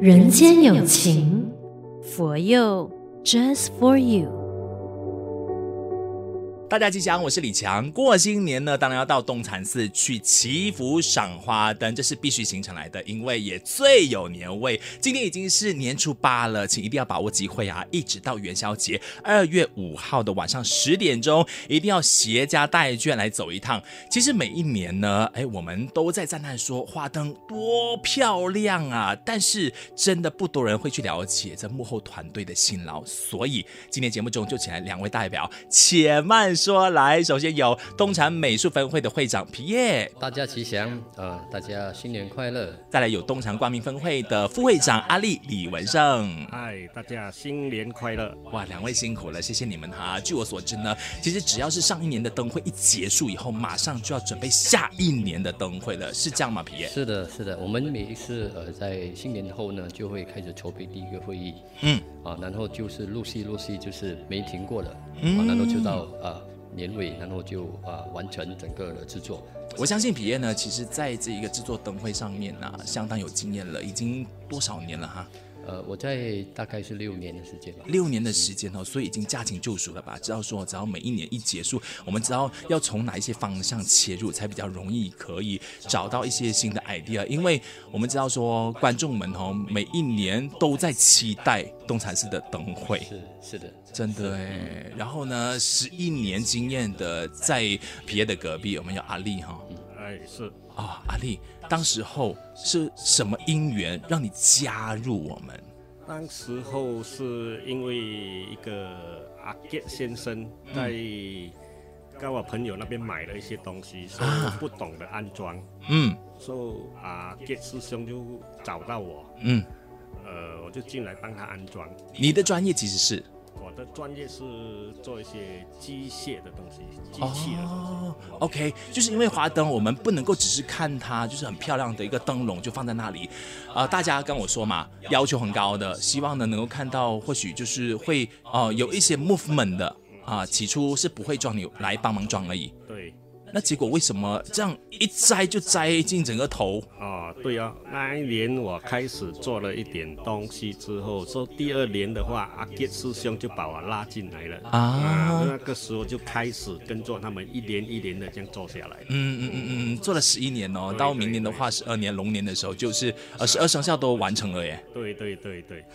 人间有情，佛佑 Just for you。大家吉祥，我是李强。过新年呢，当然要到东禅寺去祈福赏花灯，这是必须行程来的，因为也最有年味。今天已经是年初八了，请一定要把握机会啊！一直到元宵节二月五号的晚上十点钟，一定要携家带眷来走一趟。其实每一年呢，哎，我们都在赞叹说花灯多漂亮啊，但是真的不多人会去了解这幕后团队的辛劳。所以今天节目中就请来两位代表，且慢。说来，首先有东禅美术分会的会长皮耶，大家吉祥啊、呃，大家新年快乐。再来有东禅光明分会的副会长阿力李文胜，嗨，大家新年快乐。哇，两位辛苦了，谢谢你们哈。据我所知呢，其实只要是上一年的灯会一结束以后，马上就要准备下一年的灯会了，是这样吗？皮耶？是的，是的，我们每一次呃在新年后呢，就会开始筹备第一个会议，嗯，啊，然后就是陆续陆续就是没停过了，嗯，啊、然后就到啊。年尾，然后就啊完成整个的制作。我相信皮耶呢，其实在这一个制作灯会上面呢、相当有经验了，已经多少年了哈？呃，我在大概是六年的时间吧。六年的时间哦，所以已经驾轻就熟了吧？知道说，只要每一年一结束，我们知道要从哪一些方向切入，才比较容易可以找到一些新的 idea。因为我们知道说，观众们哦，每一年都在期待东禅寺的灯会。是是的，真的哎。然后呢，十一年经验的，在皮耶的隔壁，我们有阿丽哈。哎，是啊、哦，阿丽。当时候是什么因缘让你加入我们？当时候是因为一个阿杰先生在跟我朋友那边买了一些东西，所以我不懂得安装。嗯，所以阿杰师兄就找到我。嗯，呃，我就进来帮他安装。你的专业其实是？我的专业是做一些机械的东西，机器的东西。，OK，就是因为花灯，我们不能够只是看它，就是很漂亮的一个灯笼就放在那里。啊、大家跟我说嘛，要求很高的，希望呢能够看到，或许就是会哦、有一些 movement 的啊、起初是不会装，你来帮忙装而已。对。那结果为什么这样一摘就摘进整个头？哦，对啊，那一年我开始做了一点东西之后，说第二年的话，阿杰师兄就把我拉进来了啊，啊，那个时候就开始跟着他们一年一年的这样做下来。嗯嗯嗯嗯，做了十一年哦，到明年的话十二年龙年的时候，就是呃十二生肖都完成了耶。对对对对。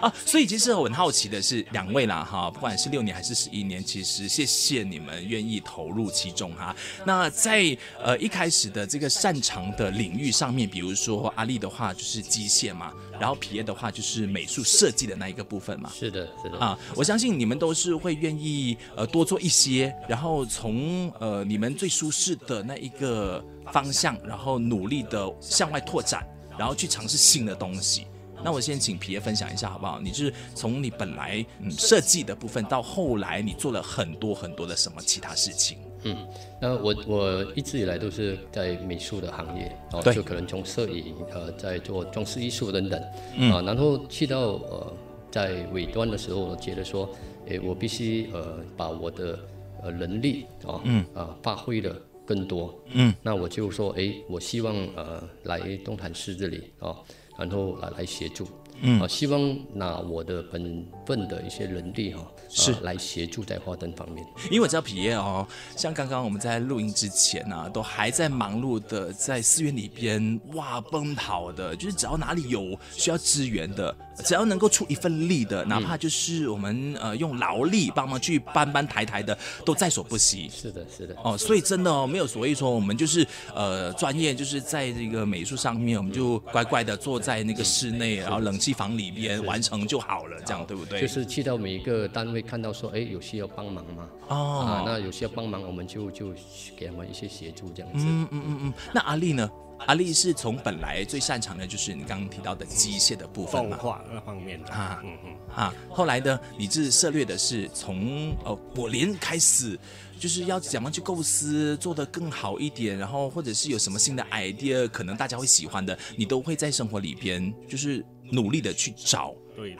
啊，所以其实我很好奇的是，两位啦哈，不管是六年还是十一年，其实谢谢你们愿意投入其中。哈，那在呃一开始的这个擅长的领域上面，比如说阿丽的话就是机械嘛，然后皮耶的话就是美术设计的那一个部分嘛。是的，是的啊，我相信你们都是会愿意呃多做一些，然后从呃你们最舒适的那一个方向，然后努力的向外拓展，然后去尝试新的东西。那我先请皮耶分享一下好不好？你就是从你本来嗯设计的部分，到后来你做了很多很多的什么其他事情？嗯，那我我一直以来都是在美术的行业，哦，就可能从摄影，呃，在做装饰艺术等等，嗯、啊，然后去到呃，在尾端的时候，我觉得说，诶，我必须呃把我的呃能力啊，嗯，啊发挥的更多，嗯，那我就说，诶，我希望呃来东坦市这里啊，然后来来协助。嗯。啊，希望拿我的本分的一些人力哈，是、啊、来协助在花灯方面。因为我知道皮耶哦，像刚刚我们在录音之前呢、啊，都还在忙碌的在寺院里边哇奔跑的，就是只要哪里有需要支援的，只要能够出一份力的，哪怕就是我们呃用劳力帮忙去搬搬抬抬的，都在所不惜。是的，是的。哦，所以真的哦，没有所谓说我们就是呃专业就是在这个美术上面，我们就乖乖的坐在那个室内，然后冷气房里边完成就好了，这样对不对？就是去到每一个单位看到说，哎，有需要帮忙吗？哦，啊，那有需要帮忙，我们就就给他们一些协助，这样子。嗯嗯嗯嗯。那阿力呢？阿力是从本来最擅长的就是你刚刚提到的机械的部分嘛，动画那方面的啊，嗯嗯啊。后来呢，你是涉猎的是从哦，我连开始。就是要怎么样去构思做得更好一点，然后或者是有什么新的 idea，可能大家会喜欢的，你都会在生活里边就是努力的去找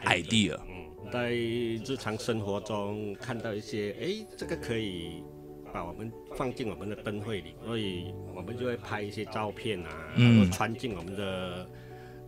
idea。嗯，在日常生活中看到一些，哎，这个可以把我们放进我们的灯会里，所以我们就会拍一些照片啊，然后传进我们的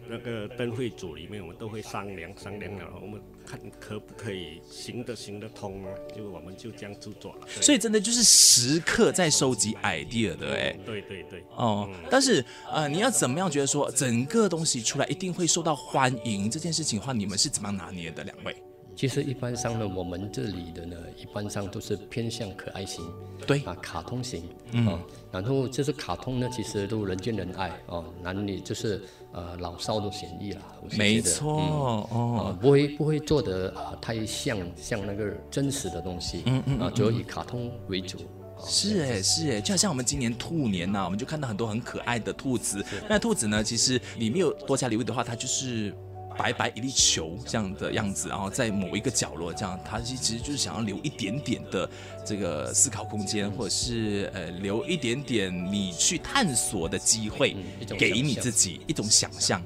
那个灯会组里面，我们都会商量商量了，我们看可不可以行得行得通啊？就我们就这样子做了。所以真的就是时刻在收集 idea 的哎。对对对。哦，嗯、但是呃，你要怎么样觉得说整个东西出来一定会受到欢迎这件事情的话，你们是怎么样拿捏的？两位？其实一般上呢，我们这里的呢，一般上都是偏向可爱型，对。啊，卡通型，嗯、啊，然后就是卡通呢，其实都人见人爱哦、啊，男女就是呃老少都嫌疑了，没错、嗯、哦，不会不会做得啊太像像那个真实的东西，嗯嗯，啊，主要以卡通为主，是哎是哎，就好像我们今年兔年呐、啊，我们就看到很多很可爱的兔子，那兔子呢，其实你没有多加留意的话，它就是。白白一粒球这样的样子，然后在某一个角落，这样，他其实就是想要留一点点的这个思考空间，或者是呃留一点点你去探索的机会，给你自己一种想象。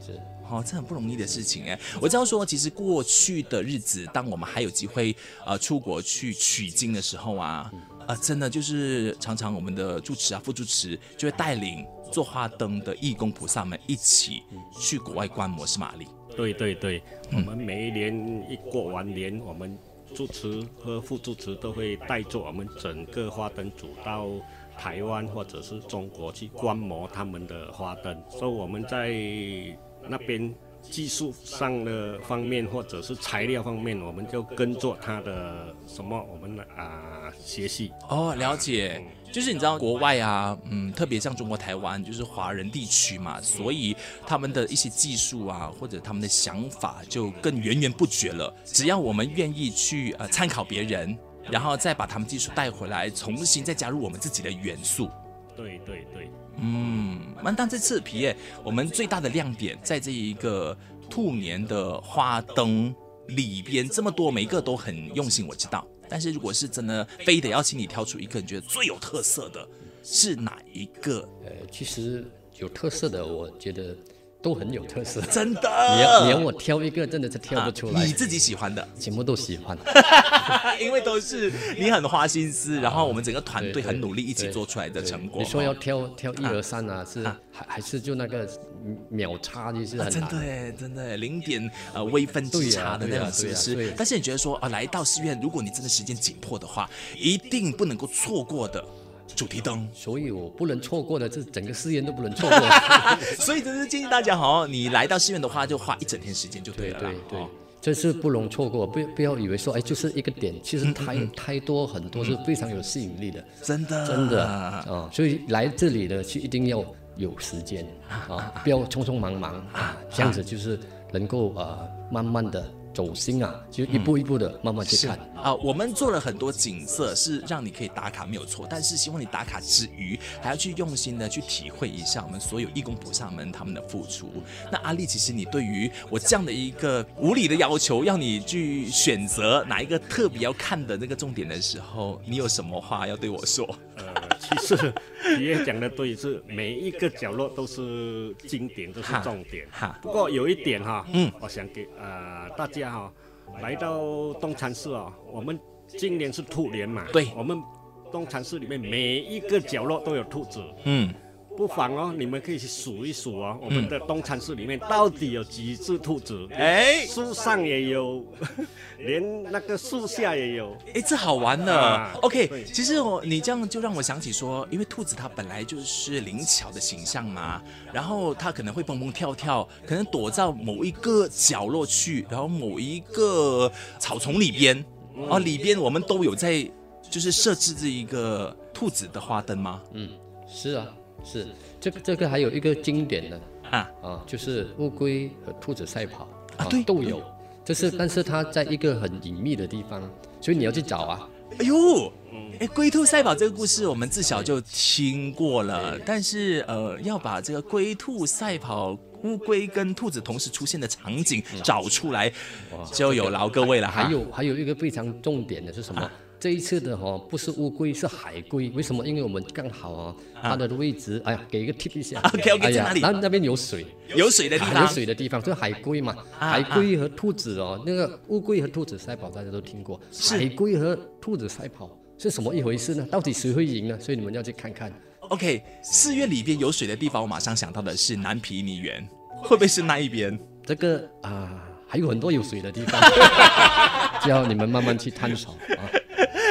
哦，这很不容易的事情哎。我知道说，其实过去的日子，当我们还有机会呃出国去取经的时候啊，呃，真的就是常常我们的住持啊、副住持就会带领做花灯的义工菩萨们一起去国外观摩，是吗？阿力？对对对，我们每一年一过完年，我们主持和副主持都会带着我们整个花灯组到台湾或者是中国去观摩他们的花灯，所以我们在那边技术上的方面或者是材料方面，我们就跟着他的什么，我们啊、呃、学习。哦，了解。就是你知道国外啊，嗯，特别像中国台湾，就是华人地区嘛，所以他们的一些技术啊，或者他们的想法就更源源不绝了。只要我们愿意去呃参考别人，然后再把他们技术带回来，重新再加入我们自己的元素。对对对，嗯，那但这次皮耶，我们最大的亮点在这一个兔年的花灯里边，这么多，每一个都很用心，我知道。但是如果是真的非得要请你挑出一个你觉得最有特色的，是哪一个？呃，其实有特色的，我觉得都很有特色。真的，你要你要我挑一个，真的是挑不出来。啊、你自己喜欢的，全部都喜欢，因为都是你很花心思，然后我们整个团队很努力一起做出来的成果。你说要挑挑一二三啊，是还、啊、还是就那个秒差就是很、啊、真的哎，真的零点呃微分之差的那种是不是？但是你觉得说啊，来到寺院，如果你真的时间紧迫的话，一定不能够错过的主题灯。所以我不能错过的，这整个寺院都不能错过。所以真是建议大家好，你来到寺院的话，就花一整天时间就对了。对对，对，这是不容错过，不不要以为说哎就是一个点，其实太嗯嗯太多很多是非常有吸引力的，真的真的啊、哦，所以来这里的去一定要。有时间啊，不要匆匆忙忙啊，这样子就是能够呃慢慢的走心啊，就一步一步的慢慢去看啊。我们做了很多景色，是让你可以打卡没有错，但是希望你打卡之余，还要去用心的去体会一下我们所有义工菩萨们他们的付出。那阿丽，其实你对于我这样的一个无理的要求，要你去选择哪一个特别要看的那个重点的时候，你有什么话要对我说？呃，其实你也讲的对，是每一个角落都是经典，都是重点。哈，不过有一点哈，嗯，我想给呃大家哈，来到东禅寺啊，我们今年是兔年嘛，对，我们东禅寺里面每一个角落都有兔子，嗯。不妨哦，你们可以去数一数哦，我们的东禅寺里面到底有几只兔子？哎，树上也有，连那个树下也有。哎，这好玩呢。啊、OK，其实我你这样就让我想起说，因为兔子它本来就是灵巧的形象嘛，然后它可能会蹦蹦跳跳，可能躲到某一个角落去，然后某一个草丛里边，嗯、哦，里边我们都有在就是设置这一个兔子的花灯吗？嗯，是啊。是，这个这个还有一个经典的啊啊，就是乌龟和兔子赛跑啊，对，都有。这是，但是它在一个很隐秘的地方，所以你要去找啊。哎呦，哎，龟兔赛跑这个故事我们自小就听过了，但是呃，要把这个龟兔赛跑、乌龟跟兔子同时出现的场景找出来，就有劳各位了。还有还有一个非常重点的是什么？啊这一次的哈不是乌龟是海龟，为什么？因为我们刚好啊，它的位置，哎呀，给一个 tip 一下，OK OK，在哪里？那那边有水，有水的地方，有水的地方，就海龟嘛。海龟和兔子哦，那个乌龟和兔子赛跑大家都听过，海龟和兔子赛跑是什么一回事呢？到底谁会赢呢？所以你们要去看看。OK，四月里边有水的地方，我马上想到的是南皮尼园。会不会是那一边？这个啊，还有很多有水的地方，只要你们慢慢去探索啊。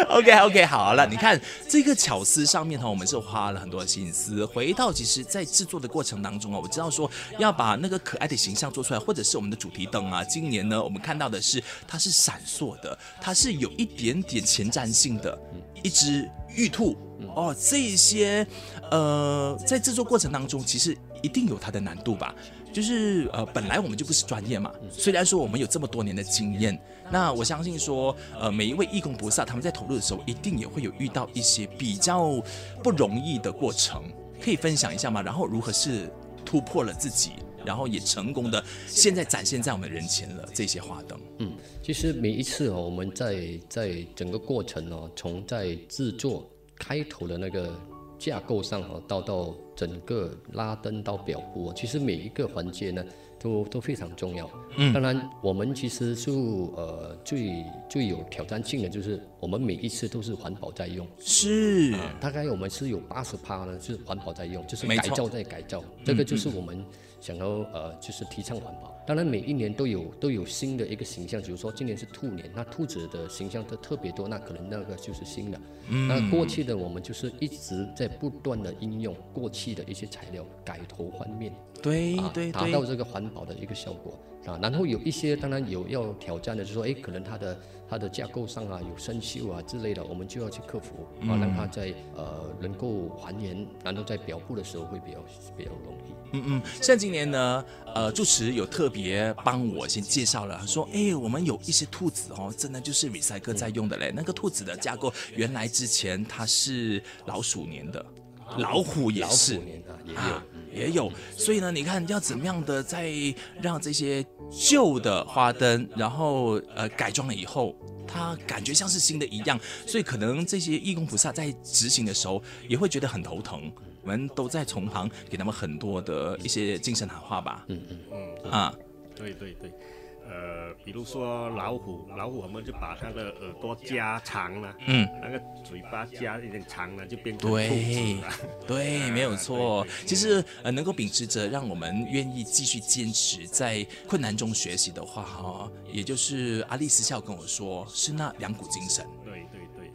OK OK，好了，你看这个巧思上面哈，我们是花了很多心思。回到其实，在制作的过程当中啊，我知道说要把那个可爱的形象做出来，或者是我们的主题灯啊，今年呢，我们看到的是它是闪烁的，它是有一点点前瞻性的，一只玉兔哦，这些呃，在制作过程当中，其实一定有它的难度吧。就是呃，本来我们就不是专业嘛。虽然说我们有这么多年的经验，那我相信说，呃，每一位义工菩萨他们在投入的时候，一定也会有遇到一些比较不容易的过程，可以分享一下吗？然后如何是突破了自己，然后也成功的现在展现在我们人前了这些花灯。嗯，其实每一次哦，我们在在整个过程哦，从在制作开头的那个。架构上啊，到到整个拉登到表布，其实每一个环节呢，都都非常重要。嗯，当然我们其实就呃最最有挑战性的就是我们每一次都是环保在用。是，呃、大概我们是有八十趴呢是环保在用，就是改造在改造。这个就是我们想要呃就是提倡环保。当然每一年都有都有新的一个形象，比如说今年是兔年，那兔子的形象都特别多，那可能那个就是新的。嗯，那过去的我们就是一直在不断的应用过去的一些材料，改头换面，对对对，达到这个环保的一个效果啊。然后有一些当然有要挑战的，就是说，哎，可能它的它的架构上啊有生锈啊之类的，我们就要去克服啊，让它在呃能够还原，然后在表布的时候会比较比较容易。嗯嗯，像今年呢，呃，住持有特别帮我先介绍了，说，哎，我们有一些兔子哦，真的就是 recycle 在用的嘞。那个兔子的架构，原来之前它是老鼠年的，老虎也是，老虎年的也有，啊，也有。所以呢，你看要怎么样的再让这些旧的花灯，然后呃改装了以后，它感觉像是新的一样。所以可能这些义工菩萨在执行的时候也会觉得很头疼。我们都在从旁给他们很多的一些精神喊话吧。嗯嗯嗯啊，对对对，呃，比如说老虎，老虎我们就把它的耳朵加长了，嗯，那个嘴巴加一点长了，就变。对，对，没有错。其实呃，能够秉持着让我们愿意继续坚持在困难中学习的话，哈，也就是阿丽私下跟我说，是那两股精神。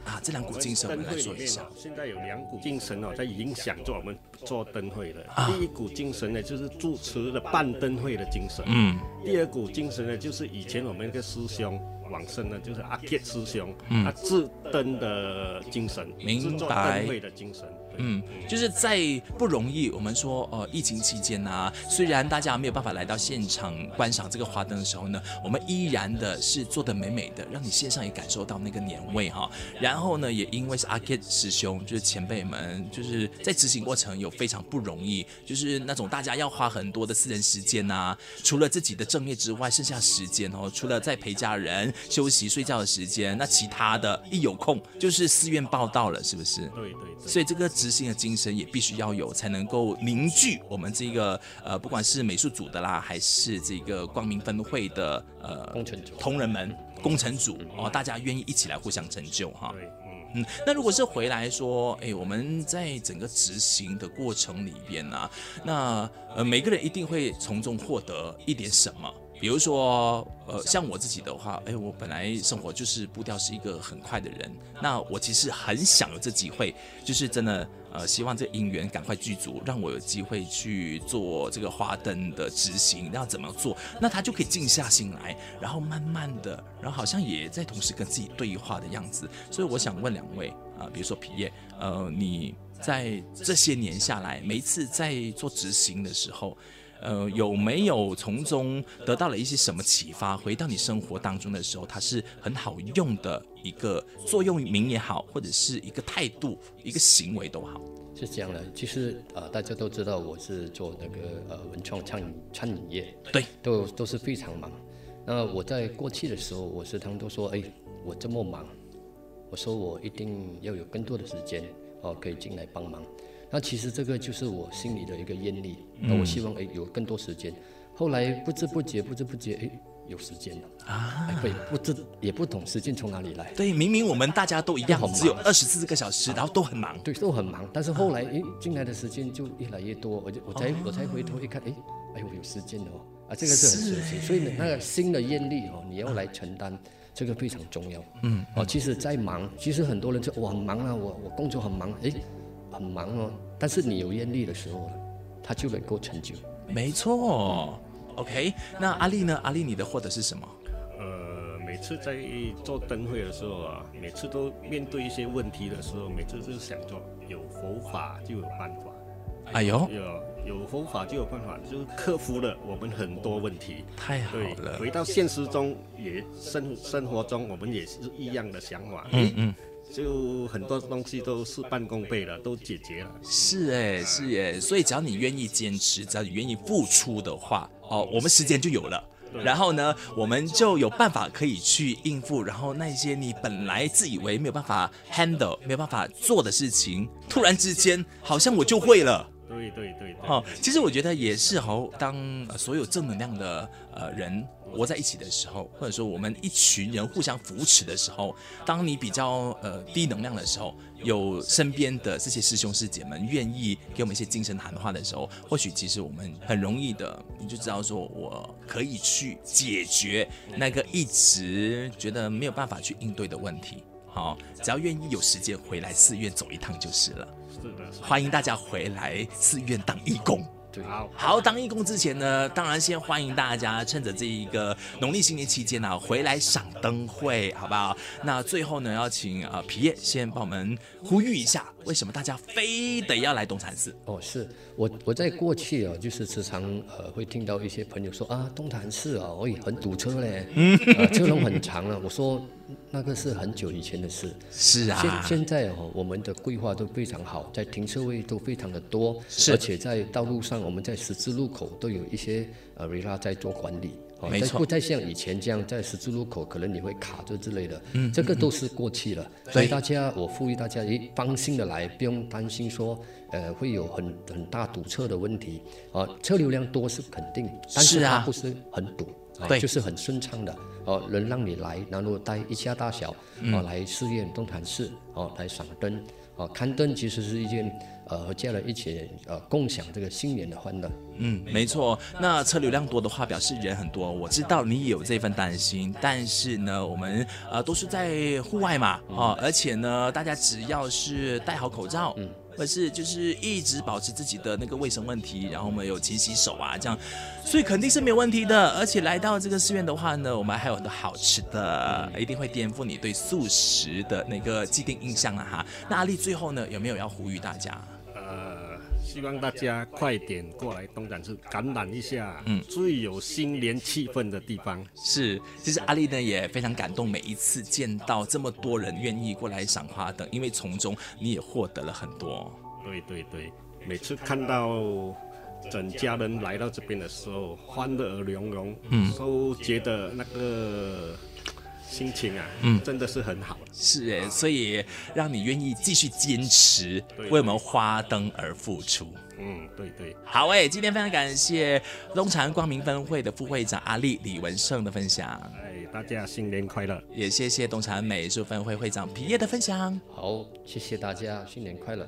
啊，这两股精神我们来说一下。现在有两股精神哦，在影响着我们做灯会的。啊、第一股精神呢，就是主持的办灯会的精神。嗯。第二股精神呢，就是以前我们那个师兄往生呢，就是阿杰师兄，嗯、他制灯的精神，制作。灯会的精神。嗯，就是在不容易。我们说，呃，疫情期间啊，虽然大家没有办法来到现场观赏这个花灯的时候呢，我们依然的是做的美美的，让你线上也感受到那个年味哈。然后呢，也因为是阿 Kit 师兄，就是前辈们，就是在执行过程有非常不容易，就是那种大家要花很多的私人时间啊，除了自己的正业之外，剩下时间哦，除了在陪家人休息睡觉的时间，那其他的一有空就是寺院报道了，是不是？对对对。所以这个。执行的精神也必须要有，才能够凝聚我们这个呃，不管是美术组的啦，还是这个光明分会的呃工程组同仁们、工程组哦，大家愿意一起来互相成就哈。嗯嗯。那如果是回来说，哎，我们在整个执行的过程里边呢、啊，那呃每个人一定会从中获得一点什么。比如说，呃，像我自己的话，哎，我本来生活就是步调是一个很快的人，那我其实很想有这机会，就是真的，呃，希望这姻缘赶快具足，让我有机会去做这个花灯的执行，要怎么做，那他就可以静下心来，然后慢慢的，然后好像也在同时跟自己对话的样子。所以我想问两位啊，比如说皮叶，呃，你在这些年下来，每一次在做执行的时候。呃，有没有从中得到了一些什么启发？回到你生活当中的时候，它是很好用的一个座右铭也好，或者是一个态度、一个行为都好。是这样的，其实呃，大家都知道我是做那个呃文创餐饮餐饮业，对，都都是非常忙。那我在过去的时候，我时常都说，哎，我这么忙，我说我一定要有更多的时间哦，可以进来帮忙。那其实这个就是我心里的一个愿力，那我希望诶有更多时间。后来不知不觉不知不觉诶，有时间了啊，对，不知也不懂时间从哪里来。对，明明我们大家都一样，只有二十四个小时，然后都很忙。对，都很忙。但是后来，诶，进来的时间就越来越多，我就我才我才回头一看，诶，哎呦，有时间哦，啊，这个是很神奇。所以呢，那个新的愿力哦，你要来承担，这个非常重要。嗯，哦，其实，在忙，其实很多人说我很忙啊，我我工作很忙，诶，很忙哦。但是你有愿力的时候，他就能够成就。没错。OK，那阿丽呢？阿丽，你的获得是什么？呃，每次在做灯会的时候啊，每次都面对一些问题的时候，每次就想着有佛法就有办法。哎呦，有有佛法就有办法，就是克服了我们很多问题。太好了。回到现实中，也生生活中，我们也是一样的想法。嗯嗯。就很多东西都事半功倍了，都解决了。是哎，是哎，所以只要你愿意坚持，只要你愿意付出的话，哦，我们时间就有了。然后呢，我们就有办法可以去应付。然后那些你本来自以为没有办法 handle、没有办法做的事情，突然之间好像我就会了。对对对。哦，其实我觉得也是哦，当所有正能量的呃人。活在一起的时候，或者说我们一群人互相扶持的时候，当你比较呃低能量的时候，有身边的这些师兄师姐们愿意给我们一些精神谈话的时候，或许其实我们很容易的，你就知道说我可以去解决那个一直觉得没有办法去应对的问题。好，只要愿意有时间回来寺院走一趟就是了。是的，欢迎大家回来寺院当义工。好，好，当义工之前呢，当然先欢迎大家趁着这一个农历新年期间呢、啊，回来赏灯会，好不好？那最后呢，要请呃皮叶先帮我们呼吁一下，为什么大家非得要来东禅寺？哦，是我我在过去啊，就是时常呃会听到一些朋友说啊，东禅寺啊，哎，很堵车嘞，嗯、呃，车龙很长啊。我说那个是很久以前的事，是啊，现现在哦，我们的规划都非常好，在停车位都非常的多，是，而且在道路上。我们在十字路口都有一些呃瑞拉在做管理，没错，不再像以前这样在十字路口可能你会卡着之类的，嗯，这个都是过去了。所以大家，我呼吁大家，诶，放心的来，不用担心说，呃，会有很很大堵车的问题啊。车流量多是肯定，但是它不是很堵，对，就是很顺畅的哦，能让你来，然后带一家大小哦来寺院东禅寺哦来赏灯哦，看灯其实是一件。呃，和家人一起呃共享这个新年的欢乐。嗯，没错。那车流量多的话，表示人很多。我知道你也有这份担心，但是呢，我们呃都是在户外嘛，哦，而且呢，大家只要是戴好口罩，嗯，或是就是一直保持自己的那个卫生问题，然后我们有勤洗手啊，这样，所以肯定是没有问题的。而且来到这个寺院的话呢，我们还有很多好吃的，一定会颠覆你对素食的那个既定印象了哈。那阿丽最后呢，有没有要呼吁大家？希望大家快点过来东展市感染一下，嗯，最有新年气氛的地方。是，其实阿丽呢也非常感动，每一次见到这么多人愿意过来赏花灯，因为从中你也获得了很多。对对对，每次看到整家人来到这边的时候，欢乐融融，嗯，都觉得那个。心情啊，嗯，真的是很好。是哎，所以让你愿意继续坚持，为我们花灯而付出。嗯，对对。好哎，今天非常感谢东禅光明分会的副会长阿力李文胜的分享。哎，大家新年快乐！也谢谢东禅美术分会会长皮耶的分享。好，谢谢大家，新年快乐。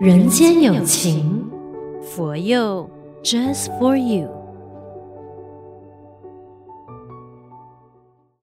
人间有情，佛佑，Just for you。